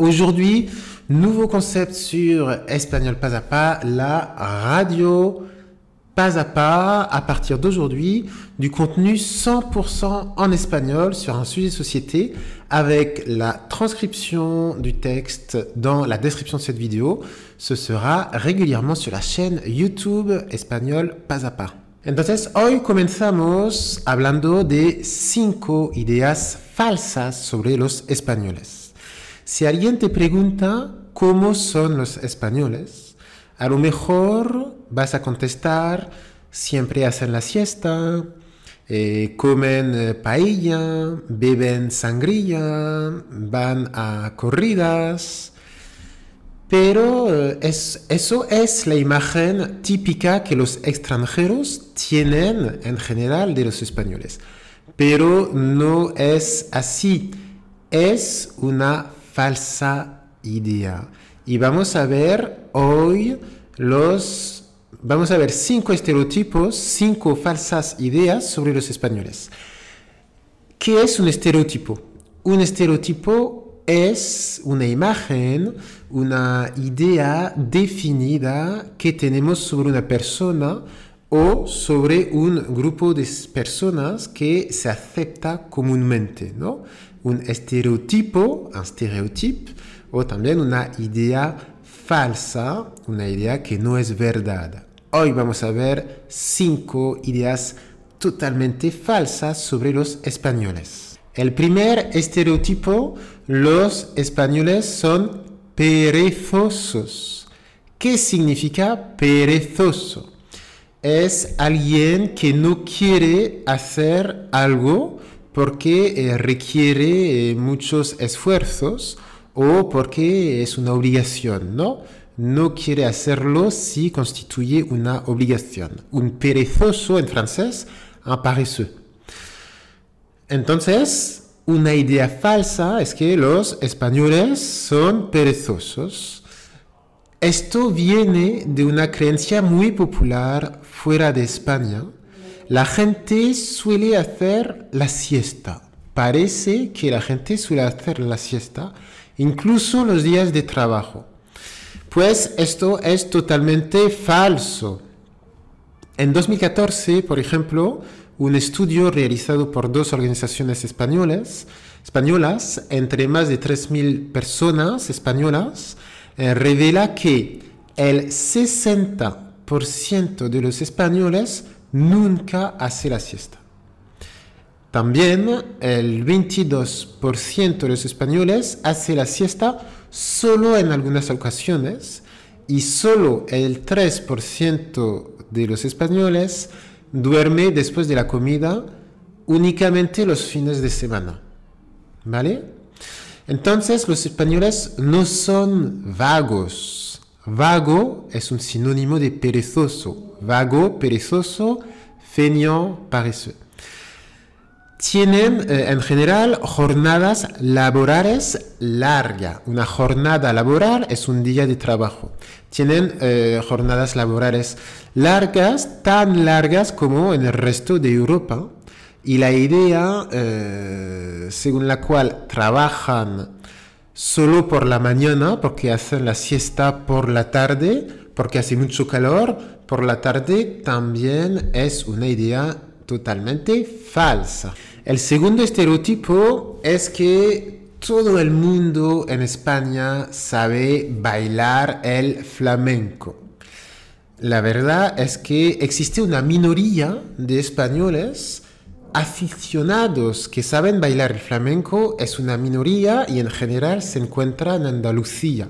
Aujourd'hui, nouveau concept sur Espagnol pas à pas, la radio pas à pas, à partir d'aujourd'hui, du contenu 100% en espagnol sur un sujet société avec la transcription du texte dans la description de cette vidéo. Ce sera régulièrement sur la chaîne YouTube Espagnol pas à pas. Entonces, hoy comenzamos hablando de cinco ideas falsas sobre los españoles. Si alguien te pregunta cómo son los españoles, a lo mejor vas a contestar, siempre hacen la siesta, eh, comen eh, paella, beben sangría, van a corridas. Pero eh, es, eso es la imagen típica que los extranjeros tienen en general de los españoles. Pero no es así. Es una falsa idea. Y vamos a ver hoy los, vamos a ver cinco estereotipos, cinco falsas ideas sobre los españoles. ¿Qué es un estereotipo? Un estereotipo es una imagen, una idea definida que tenemos sobre una persona o sobre un grupo de personas que se acepta comúnmente, ¿no? Un estereotipo, un estereotipo, o también una idea falsa, una idea que no es verdad. Hoy vamos a ver cinco ideas totalmente falsas sobre los españoles. El primer estereotipo, los españoles son perezosos. ¿Qué significa perezoso? Es alguien que no quiere hacer algo porque eh, requiere eh, muchos esfuerzos o porque es una obligación, ¿no? No quiere hacerlo si constituye una obligación. Un perezoso en francés, un paresseux. Entonces, una idea falsa es que los españoles son perezosos. Esto viene de una creencia muy popular fuera de España, la gente suele hacer la siesta. Parece que la gente suele hacer la siesta, incluso los días de trabajo. Pues esto es totalmente falso. En 2014, por ejemplo, un estudio realizado por dos organizaciones españolas, entre más de 3.000 personas españolas, eh, revela que el 60% de los españoles nunca hace la siesta. También el 22% de los españoles hace la siesta solo en algunas ocasiones y solo el 3% de los españoles duerme después de la comida únicamente los fines de semana. ¿Vale? Entonces los españoles no son vagos. Vago es un sinónimo de perezoso vago, perezoso, feignant, paresseux. Tienen eh, en general jornadas laborales largas. Una jornada laboral es un día de trabajo. Tienen eh, jornadas laborales largas, tan largas como en el resto de Europa. Y la idea eh, según la cual trabajan solo por la mañana, porque hacen la siesta por la tarde, porque hace mucho calor, por la tarde también es una idea totalmente falsa. El segundo estereotipo es que todo el mundo en España sabe bailar el flamenco. La verdad es que existe una minoría de españoles aficionados que saben bailar el flamenco, es una minoría y en general se encuentra en Andalucía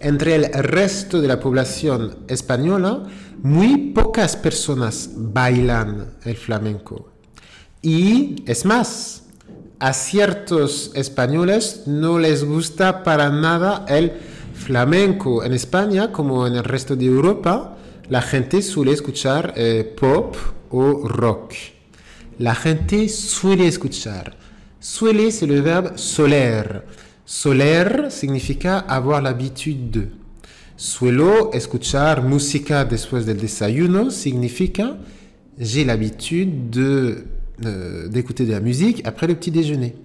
entre el resto de la población española, muy pocas personas bailan el flamenco. Y es más, a ciertos españoles no les gusta para nada el flamenco. En España, como en el resto de Europa, la gente suele escuchar eh, pop o rock. La gente suele escuchar. Suele es el verbo soler Soler significa avoir l'habitude de. Suelo escuchar música después del desayuno significa j'ai l'habitude de, euh, d'écouter de la musique après le petit déjeuner.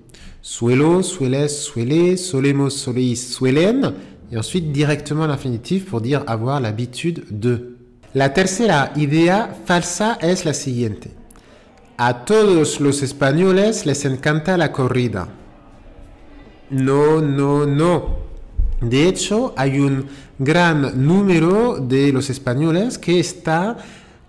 Suelo, sueles, suele, solemos, soleis, suelen. Et ensuite directement l'infinitif pour dire avoir l'habitude de. La tercera idea falsa es la siguiente. A todos los españoles les encanta la corrida. No, no, no. De hecho, hay un gran número de los españoles que está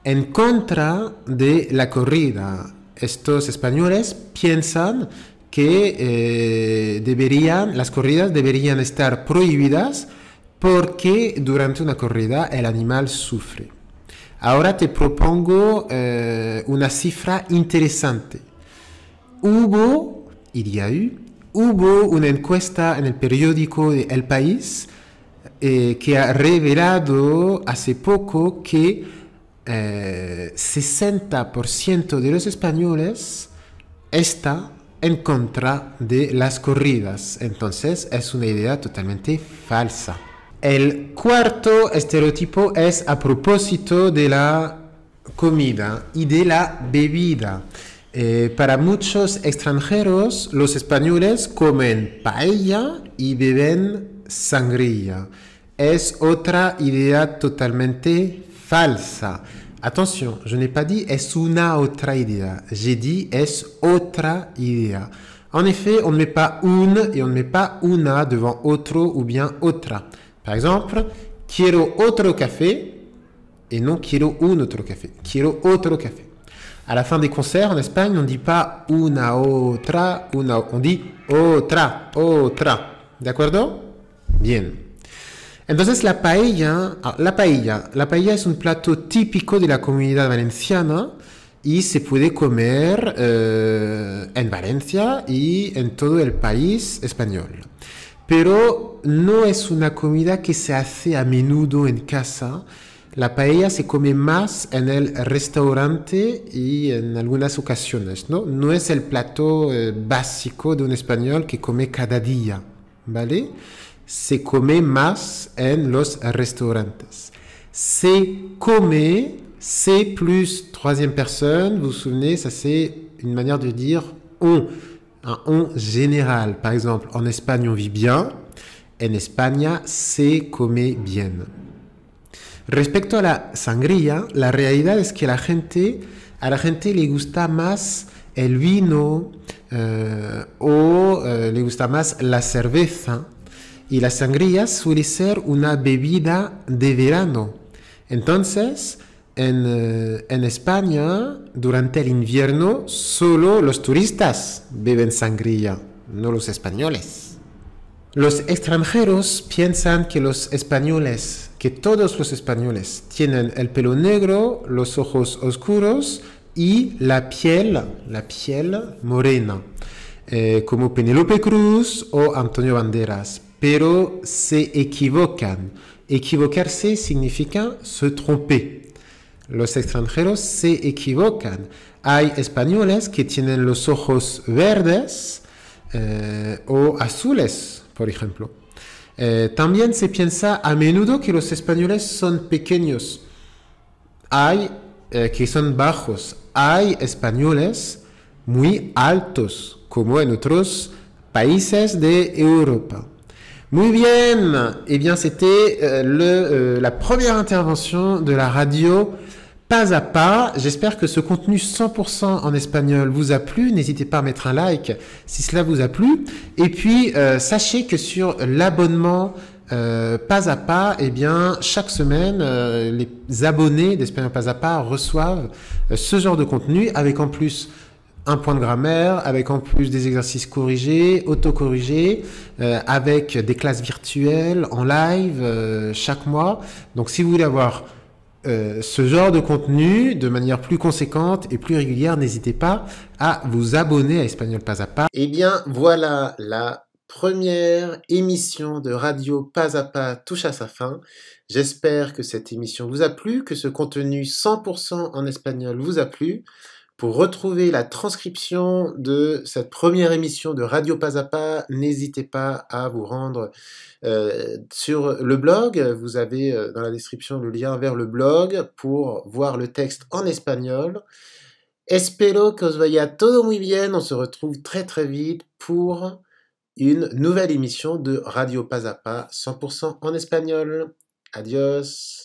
en contra de la corrida. Estos españoles piensan que eh, deberían, las corridas deberían estar prohibidas porque durante una corrida el animal sufre. Ahora te propongo eh, una cifra interesante. Hubo, hubo una encuesta en el periódico El País eh, que ha revelado hace poco que 60% de los españoles está en contra de las corridas. Entonces es una idea totalmente falsa. El cuarto estereotipo es a propósito de la comida y de la bebida. Eh, para muchos extranjeros, los españoles comen paella y beben sangría. Es otra idea totalmente falsa. Attention, je n'ai pas dit es una otra idea. J'ai dit es otra idea. En effet, on ne met pas une et on ne met pas una devant otro ou bien otra. Par exemple, quiero otro café et non quiero un otro café. Quiero otro café. À la fin des concerts en Espagne, on ne dit pas una otra, una, on dit otra, otra. ¿De Bien. Entonces la paella, ah, la paella, la paella es un plato típico de la comunidad valenciana y se puede comer eh, en Valencia y en todo el país español. Pero no es una comida que se hace a menudo en casa. La paella se come más en el restaurante y en algunas ocasiones, ¿no? No es el plato eh, básico de un español que come cada día, ¿vale? Se come más en los restaurantes. Se come, c'est plus troisième personne, vous vous souvenez, ça c'est une manière de dire on un on général. Par exemple, en Espagne, on vit bien. En España se come bien. Respecto a la sangría, la realidad es que la gente, a la gente le gusta más el vino eh, o eh, le gusta más la cerveza y la sangría suele ser una bebida de verano. Entonces, en, en, España, durante el invierno, solo los turistas beben sangría, no los españoles. Los extranjeros piensan que los españoles, que todos los españoles tienen el pelo negro, los ojos oscuros y la piel, la piel morena, eh, como Penelope Cruz o Antonio Banderas. Pero se equivocan. Equivocarse significa se tromper. Los extranjeros se equivocan. Hay españoles que tienen los ojos verdes eh, o azules, por ejemplo. Eh, también se piensa a menudo que los españoles son pequeños. Hay eh, que son bajos. Hay españoles muy altos, como en otros países de Europa. Muy bien, eh bien c'était le, euh, la première intervention de la radio pas à pas. J'espère que ce contenu 100% en espagnol vous a plu. N'hésitez pas à mettre un like si cela vous a plu. Et puis, euh, sachez que sur l'abonnement euh, pas à pas, eh bien, chaque semaine, euh, les abonnés d'Espagnol pas à pas reçoivent ce genre de contenu avec en plus un point de grammaire, avec en plus des exercices corrigés, autocorrigés, avec des classes virtuelles en live chaque mois. Donc si vous voulez avoir euh, ce genre de contenu de manière plus conséquente et plus régulière, n'hésitez pas à vous abonner à Espagnol Pas à Pas. Eh bien voilà, la première émission de radio Pas à Pas touche à sa fin. J'espère que cette émission vous a plu, que ce contenu 100% en espagnol vous a plu. Pour retrouver la transcription de cette première émission de Radio Pas n'hésitez pas à vous rendre euh, sur le blog. Vous avez euh, dans la description le lien vers le blog pour voir le texte en espagnol. Espero que os vaya todo muy bien. On se retrouve très très vite pour une nouvelle émission de Radio Pas à Pas 100% en espagnol. Adios.